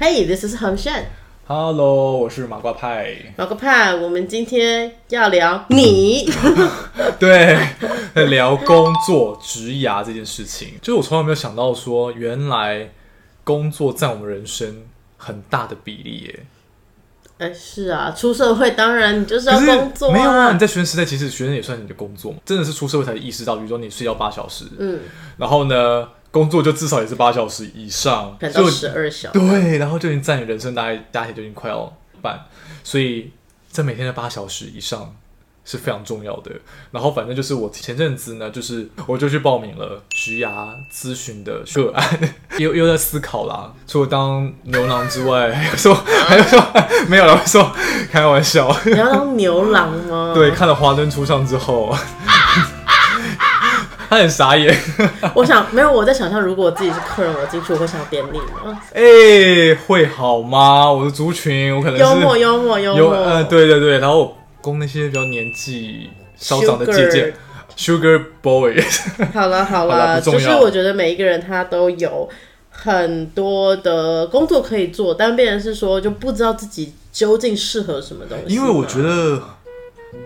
Hey, this is 恒炫 Hello，我是麻瓜派。马瓜派。我们今天要聊你，对，聊工作、职涯这件事情，就是我从来没有想到说，原来工作占我们人生很大的比例耶。哎，是啊，出社会当然你就是要工作没有啊，啊你。在学生时代，其实学生也算你的工作嘛。真的是出社会才意识到，比如说你睡觉八小时，嗯，然后呢，工作就至少也是八小时以上，可能到就十二小时。对，然后就已经占你人生大概加起来就已经快要半，所以这每天的八小时以上是非常重要的。然后反正就是我前阵子呢，就是我就去报名了徐牙咨询的个案，又又在思考啦。除了当牛郎之外，还有说还有说没有了，我说开玩笑。你要当牛郎吗？对，，看了《华灯初上》之后，他很傻眼。我想没有，我在想象，如果我自己是客人，我进去我会想点你吗？哎、会好吗？我的族群，我可能是幽默，幽默，幽默。嗯呃，对对对，然后我供那些比较年纪稍长的姐姐，Sugar Boy，好了好好了，就是我觉得每一个人他都有很多的工作可以做，但变成是说就不知道自己究竟适合什么东西。因为我觉得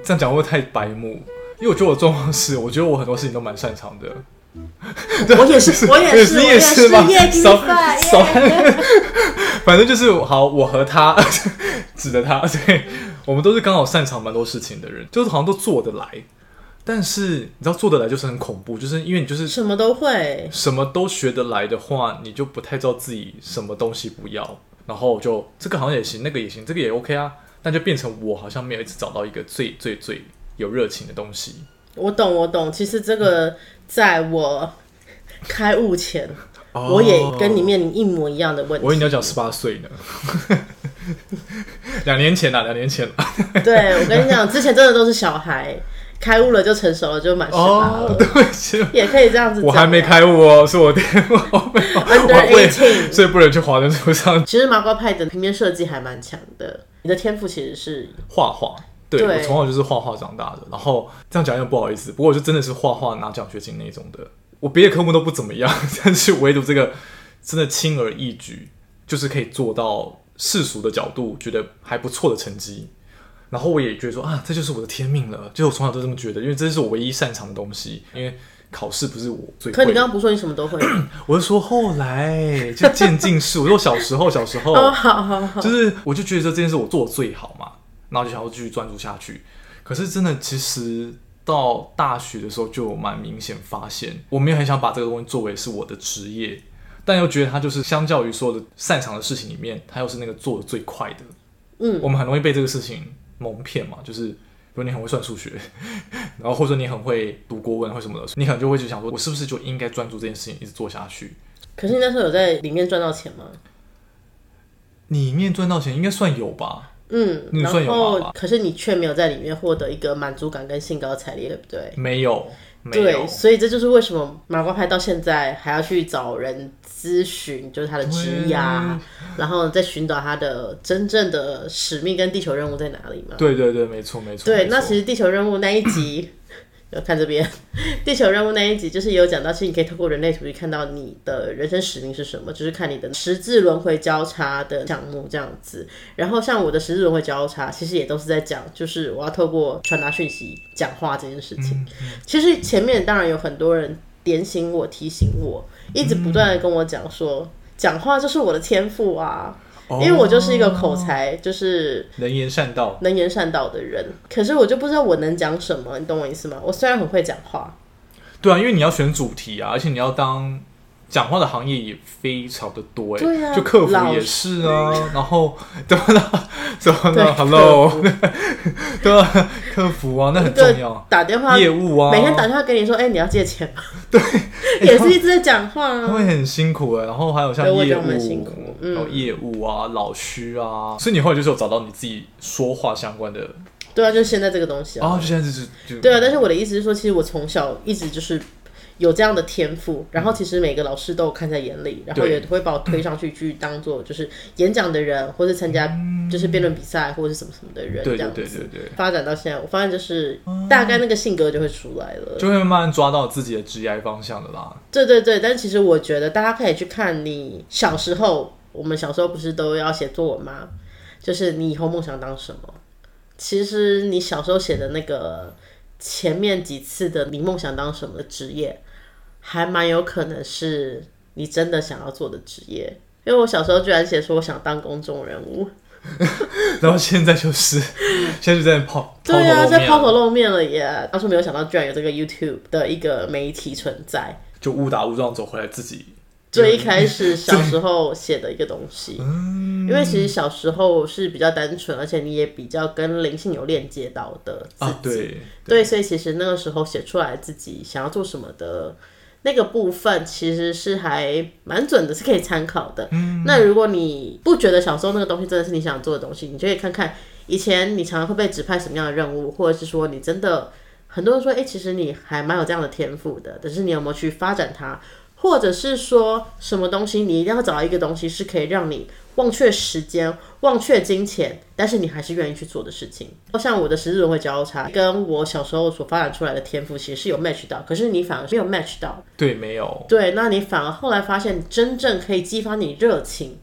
这样讲会太白目？因为我觉得我的状况是，我觉得我很多事情都蛮擅长的。我也是，我也是，你也也是吗 耶，give 少少反正就是好，我和他指的他，对我们都是刚好擅长蛮多事情的人，就是好像都做得来。但是你知道做得来就是很恐怖，就是因为你就是什么都会。什么都学得来的话，你就不太知道自己什么东西不要，然后就这个好像也行，那个也行，这个也 OK 啊，但就变成我好像没有一直找到一个最最最有热情的东西。我懂，我懂。其实这个在我开悟前，哦我也跟你面临一模一样的问题。我以为你要讲十八岁呢，两年前啦，两年前啦。对，我跟你讲，之前真的都是小孩，开悟了就成熟了，就满十八哦，了，对，也可以这样子。我还没。开悟哦，是我爹，我没有 Under eighteen 所以不能去华灯初上其实麻瓜派的平面设计还蛮强的，你的天赋其实是画画。对对我从小就是画画长大的，然后这样讲有点不好意思，不过我就真的是画画拿奖学金那种的。我别的科目都不怎么样，但是唯独这个真的轻而易举，就是可以做到世俗的角度觉得还不错的成绩。然后我也觉得说啊，这就是我的天命了，就我从小都这么觉得，因为这是我唯一擅长的东西。因为考试不是我最，可你刚刚不是说你什么都会？我是说后来就渐进式。我说小时候，小时候哦，好好好，就是我就觉得说这件事我做的最好嘛，然后就想要继续专注下去。可是真的，其实到大学的时候就有蛮明显发现，我没有很想把这个东西作为是我的职业，但又觉得它就是相较于所有的擅长的事情里面，它又是那个做的最快的。嗯，我们很容易被这个事情蒙骗嘛，就是比如你很会算数学，然后或者你很会读国文或什么的，你可能就会去想说，我是不是就应该专注这件事情一直做下去？可是你那时候有在里面赚到钱吗？里面赚到钱应该算有吧？嗯，然你算有后吧可是你却没有在里面获得一个满足感跟兴高采烈，对不对？没有，没有对，。所以这就是为什么马瓜派到现在还要去找人咨询，就是他的职涯，然后再寻找他的真正的使命跟地球任务在哪里嘛？对对对，没错没错。对，那其实地球任务那一集，要看这边，地球任务那一集就是也有讲到，其实你可以透过人类图去看到你的人生使命是什么，就是看你的十字轮回交叉的项目这样子。然后像我的十字轮回交叉，其实也都是在讲，就是我要透过传达讯息、讲话这件事情。其实前面当然有很多人点醒我、提醒我，一直不断的跟我讲说，讲话就是我的天赋啊。因为我就是一个口才，就是能言善道。能言善道的人，可是我就不知道我能讲什么，你懂我意思吗？我虽然很会讲话，对啊，因为你要选主题啊，而且你要当讲话的行业也非常的多哎、对啊就客服也是啊，然后 怎么了？怎么？Hello，对啊，客服啊，那很重要。打电话业务啊，每天打电话跟你说，哎、你要借钱吗？对，也是一直在讲话啊。他会很辛苦哎、然后还有像业务，辛苦嗯然后业务啊、老师啊，所以你后来就是有找到你自己说话相关的，对啊，就是现在这个东西啊。哦，就现在就是就对啊，但是我的意思是说，其实我从小一直就是有这样的天赋，然后其实每个老师都有看在眼里，然后也会把我推上去去当做就是演讲的人，或是参加就是辩论比赛或者是什么什么的人，对对这样子。对对对，发展到现在，我发现就是大概那个性格就会出来了。就会慢慢抓到自己的职业方向的啦。对对对，但其实我觉得大家可以去看你小时候我们小时候不是都要写作文吗？就是你以后梦想当什么？其实你小时候写的那个前面几次的你梦想当什么的职业，还蛮有可能是你真的想要做的职业。因为我小时候居然写说我想当公众人物，然后现在就是现在就在抛 对啊，在抛头露面了耶！当初没有想到居然有这个 YouTube 的一个媒体存在。就误打误撞走回来自己。最一开始小时候写的一个东西，嗯因为其实小时候是比较单纯，而且你也比较跟灵性有链接到的自己，啊，对对，所以其实那个时候写出来自己想要做什么的那个部分，其实是还蛮准的，是可以参考的。嗯那如果你不觉得小时候那个东西真的是你想做的东西，你就可以看看以前你常常会被指派什么样的任务，或者是说你真的很多人说，哎、其实你还蛮有这样的天赋的，但是你有没有去发展它？或者是说什么东西，你一定要找到一个东西是可以让你忘却时间、忘却金钱，但是你还是愿意去做的事情。像我的十字轮回交叉，跟我小时候所发展出来的天赋其实是有 match 到，可是你反而没有 match 到。对，没有对，那你反而后来发现，真正可以激发你热情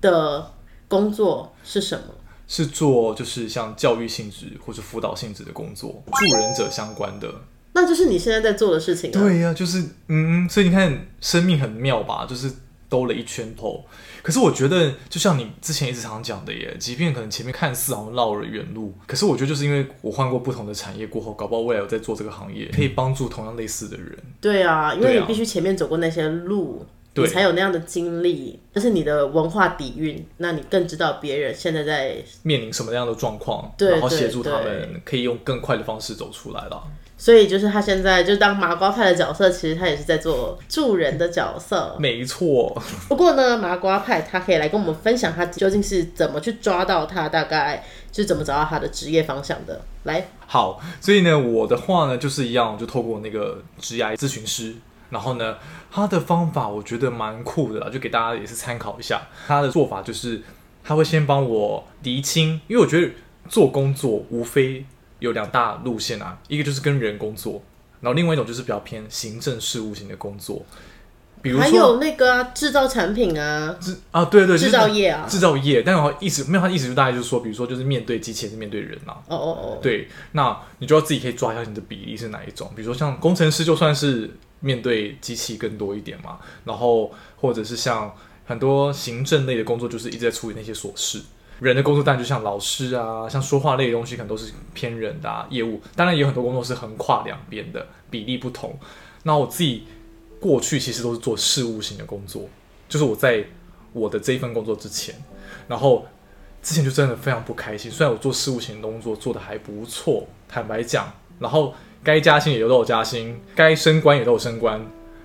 的工作是什么？是做就是像教育性质或者辅导性质的工作，助人者相关的。那就是你现在在做的事情、啊。对呀、就是嗯，所以你看，生命很妙吧？就是兜了一圈头。可是我觉得，就像你之前一直常讲的耶，即便可能前面看似好像绕了远路，可是我觉得就是因为我换过不同的产业过后，搞不好未来有在做这个行业，可以帮助同样类似的人。对啊，因为你必须前面走过那些路，对你才有那样的经历，这是你的文化底蕴，那你更知道别人现在在。面临什么样的状况，对然后协助他们可以用更快的方式走出来了。所以就是他现在就当麻瓜派的角色，其实他也是在做助人的角色。没错，不过呢，麻瓜派他可以来跟我们分享他究竟是怎么去抓到他大概就是怎么找到他的职业方向的。来，好，所以呢，我的话呢就是一样，我就透过那个职涯咨询师，然后呢，他的方法我觉得蛮酷的啦，就给大家也是参考一下。他的做法就是他会先帮我厘清，因为我觉得做工作无非有两大路线啊，一个就是跟人工作，然后另外一种就是比较偏行政事务型的工作，比如还说有那个啊制造产品啊，制啊，对对，制造业啊制造业，但我意思没有，他意思就大概就是说，比如说就是面对机器还是面对人啊，哦哦哦，对，那你就要自己可以抓一下你的比例是哪一种。比如说像工程师，就算是面对机器更多一点嘛，然后或者是像很多行政类的工作，就是一直在处理那些琐事。人的工作当然就像老师啊，像说话类的东西，可能都是偏人的啊。业务当然也有很多工作是横跨两边的，比例不同。那我自己过去其实都是做事务型的工作，就是我在我的这一份工作之前，然后之前就真的非常不开心。虽然我做事务型的工作做的还不错，坦白讲，然后该加薪也都有加薪，该升官也都有升官，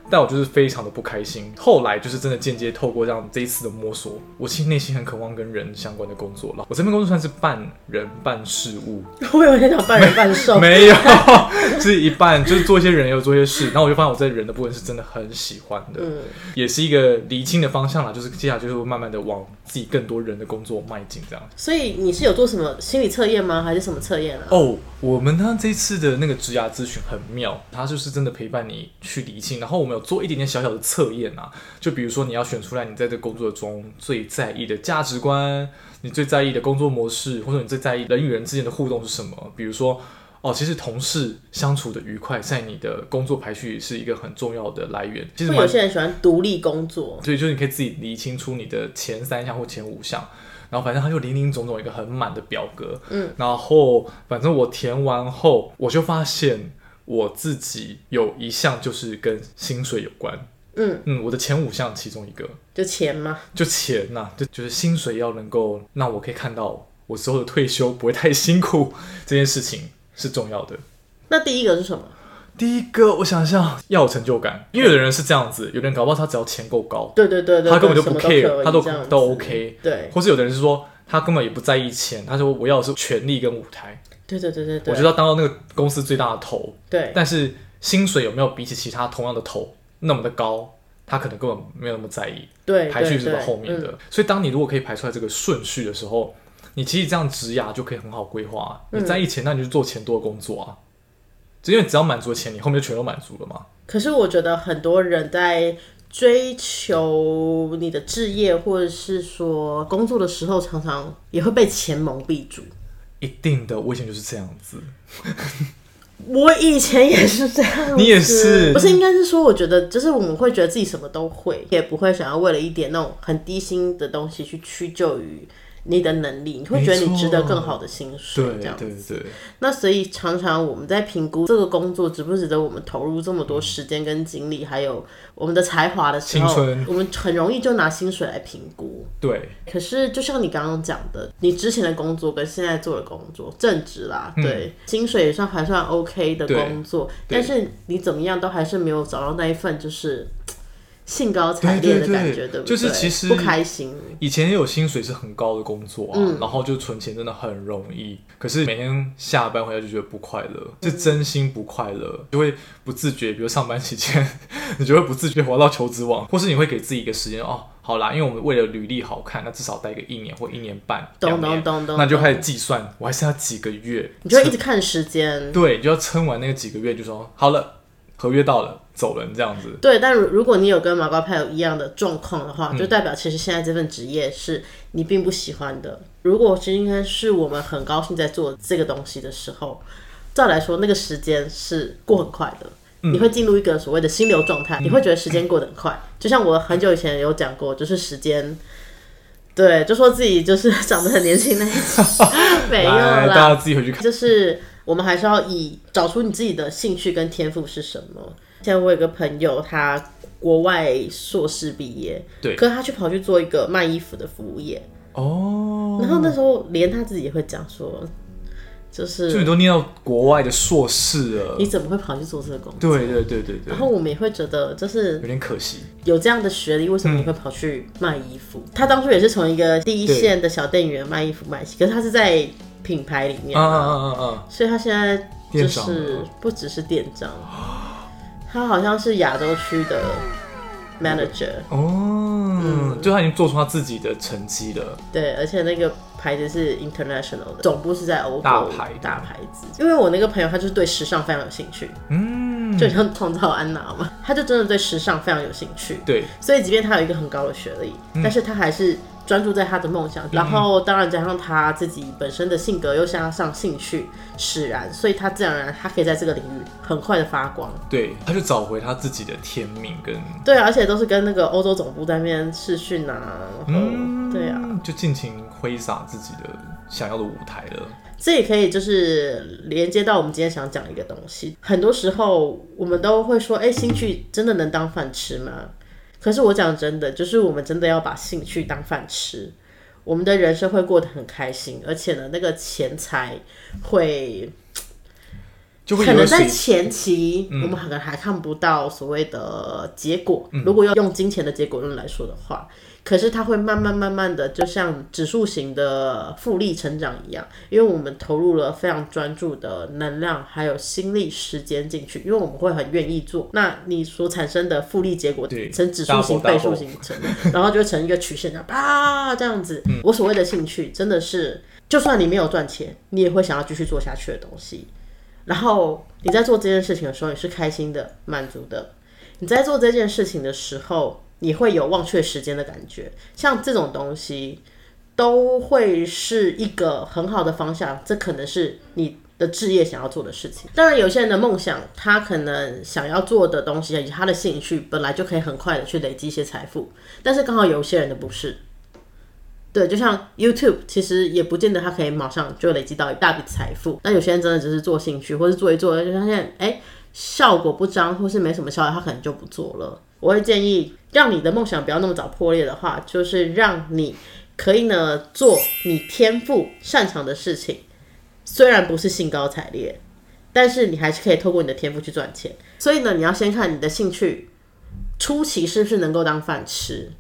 但我就是非常的不开心。后来就是真的间接透过这样这一次的摸索，我其实内心很渴望跟人相关的工作了。我这份工作算是半人半事物，我以为你想半人半兽，没有，是一半，就是做一些人，又做一些事。然后我就发现我在人的部分是真的很喜欢的，嗯，也是一个厘清的方向啦。就是接下来就是会慢慢的往自己更多人的工作迈进，这样。所以你是有做什么心理测验吗？还是什么测验啊？哦，我们呢这次的那个职涯咨询很妙，它就是真的陪伴你去理清，然后我们有做一点点小小的测验啊，就比如说你要选出来你在这工作中最在意的价值观，你最在意的工作模式，或者你最在意人与人之间的互动是什么？比如说。哦，其实同事相处的愉快，在你的工作排序是一个很重要的来源。其实有些人喜欢独立工作，所以就是你可以自己理清楚你的前三项或前五项，然后反正它就零零总总一个很满的表格，嗯，然后反正我填完后，我就发现我自己有一项就是跟薪水有关，嗯。嗯，我的前五项其中一个。就钱吗？就钱呐、就就是薪水要能够让我可以看到我之后的退休不会太辛苦，这件事情是重要的。那第一个是什么？第一个，我想想，要有成就感，因为有的人是这样子，有的人搞不好他只要钱够高，对对对对，他根本就不 care，他都都 OK。对或是有的人是说他根本也不在意钱，他说我要的是权力跟舞台，对对对对对，我就要当到那个公司最大的头。对但是薪水有没有比起其他同样的头那么的高，他可能根本没有那么在意，对排序是在后面的。嗯所以当你如果可以排出来这个顺序的时候，你其实这样职涯就可以很好规划。嗯你在意钱，那你就做钱多的工作啊。就因为只要满足了钱，你后面就全都满足了嘛。可是我觉得很多人在追求你的置业或者是说工作的时候，常常也会被钱蒙蔽住。一定的，我以前就是这样子。我以前也是这样，你也是不是？应该是说，我觉得就是我们会觉得自己什么都会，也不会想要为了一点那种很低薪的东西去屈就于你的能力，你会觉得你值得更好的薪水，这样对对，那所以常常我们在评估这个工作值不值得我们投入这么多时间跟精力，还有我们的才华的时候，我们很容易就拿薪水来评估。对，可是就像你刚刚讲的，你之前的工作跟现在做的工作，正职啦，对，薪水也算还算 OK 的工作，但是你怎么样都还是没有找到那一份就是兴高采烈的感觉，对不对？就是其实不开心。以前也有薪水是很高的工作啊，嗯然后就存钱真的很容易，可是每天下班回来就觉得不快乐，是真心不快乐，就会不自觉，比如上班期间，你就会不自觉滑到求职网，或是你会给自己一个时间哦，好啦，因为我们为了履历好看，那至少待个一年或一年半，懂懂懂懂那就开始计算，我还剩下几个月，你就会一直看时间，对，你就要撑完那个几个月，就说好了，合约到了，走人这样子。对，但如如果你有跟马高派有一样的状况的话，嗯就代表其实现在这份职业是你并不喜欢的。如果今天是我们很高兴在做这个东西的时候，照来说那个时间是过很快的。嗯你会进入一个所谓的心流状态，你会觉得时间过得很快。就像我很久以前有讲过，就是时间，对，就说自己就是长得很年轻那一集，没有来，大，家自己回去看。就是我们还是要以找出你自己的兴趣跟天赋是什么。现在我有个朋友，他国外硕士毕业，对可是他却跑去做一个卖衣服的服务业，哦，然后那时候连他自己也会讲说，就是就是你都念到国外的硕士了，你怎么会跑去做这个工作？对对对对对然，后我们也会觉得，就是有点可惜。有这样的学历，为什么你会跑去卖衣服？他当初也是从一个第一线的小店员卖衣服卖起，可是他是在品牌里面啊嘛啊啊啊啊！所以他现在就是了不只是店长，他好像是亚洲区的 manager，哦，嗯。就他已经做出他自己的成绩了。对，而且那个牌子是 international 的，总部是在欧洲，大牌大牌子。因为我那个朋友他就是对时尚非常有兴趣，嗯，就像创造安娜嘛，他就真的对时尚非常有兴趣，对，所以即便他有一个很高的学历，嗯。但是他还是专注在他的梦想，然后当然加上他自己本身的性格又加上兴趣使然，所以他自然而然他可以在这个领域很快的发光。对，他就找回他自己的天命跟，对啊，而且都是跟那个欧洲总部在那边试训啊，然后、嗯，对啊，，就尽情挥洒自己的想要的舞台了。这也可以就是连接到我们今天想讲的一个东西。很多时候我们都会说，哎、兴趣真的能当饭吃吗？可是我讲真的，就是我们真的要把兴趣当饭吃，我们的人生会过得很开心，而且呢，那个钱财会就会可能在前期，嗯我们可能还看不到所谓的结果。如果要用金钱的结果论来说的话，可是它会慢慢慢慢的，就像指数型的复利成长一样，因为我们投入了非常专注的能量，还有心力、时间进去，因为我们会很愿意做。那你所产生的复利结果对呈指数型、倍数型成，然后就会成一个曲线，这样啊这样子。我所谓的兴趣，真的是，就算你没有赚钱，你也会想要继续做下去的东西。然后你在做这件事情的时候，你是开心的、满足的。你在做这件事情的时候，你会有忘却时间的感觉。像这种东西，都会是一个很好的方向。这可能是你的置业想要做的事情。当然，有些人的梦想，他可能想要做的东西，以及他的兴趣，本来就可以很快的去累积一些财富。但是刚好有些人的不是。对，就像 YouTube，其实也不见得他可以马上就累积到一大笔财富。那有些人真的只是做兴趣，或是做一做，就发现哎效果不彰，或是没什么效果，他可能就不做了。我会建议让你的梦想不要那么早破裂的话，就是让你可以呢做你天赋擅长的事情，虽然不是兴高采烈，但是你还是可以透过你的天赋去赚钱。所以呢，你要先看你的兴趣初期是不是能够当饭吃。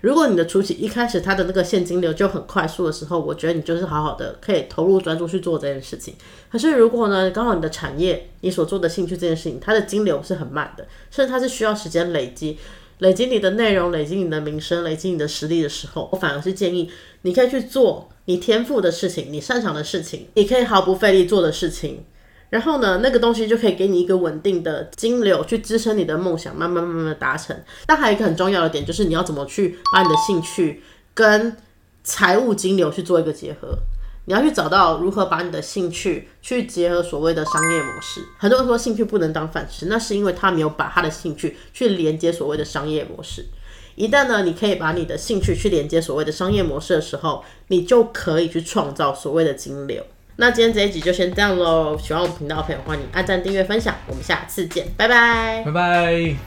如果你的初期一开始它的那个现金流就很快速的时候，我觉得你就是好好的可以投入专注去做这件事情。可是如果呢，刚好你的产业你所做的兴趣这件事情，它的金流是很慢的，甚至它是需要时间累积，累积你的内容，累积你的名声，累积你的实力的时候，我反而是建议你可以去做你天赋的事情，你擅长的事情，你可以毫不费力做的事情。然后呢，那个东西就可以给你一个稳定的金流，去支撑你的梦想，慢慢慢慢的达成。但还有一个很重要的点，就是你要怎么去把你的兴趣跟财务金流去做一个结合。你要去找到如何把你的兴趣去结合所谓的商业模式。很多人说兴趣不能当饭吃，那是因为他没有把他的兴趣去连接所谓的商业模式。一旦呢，你可以把你的兴趣去连接所谓的商业模式的时候，你就可以去创造所谓的金流。那今天这一集就先这样喽。喜欢我们频道的朋友，欢迎按赞、订阅、分享。我们下次见，拜拜。拜拜。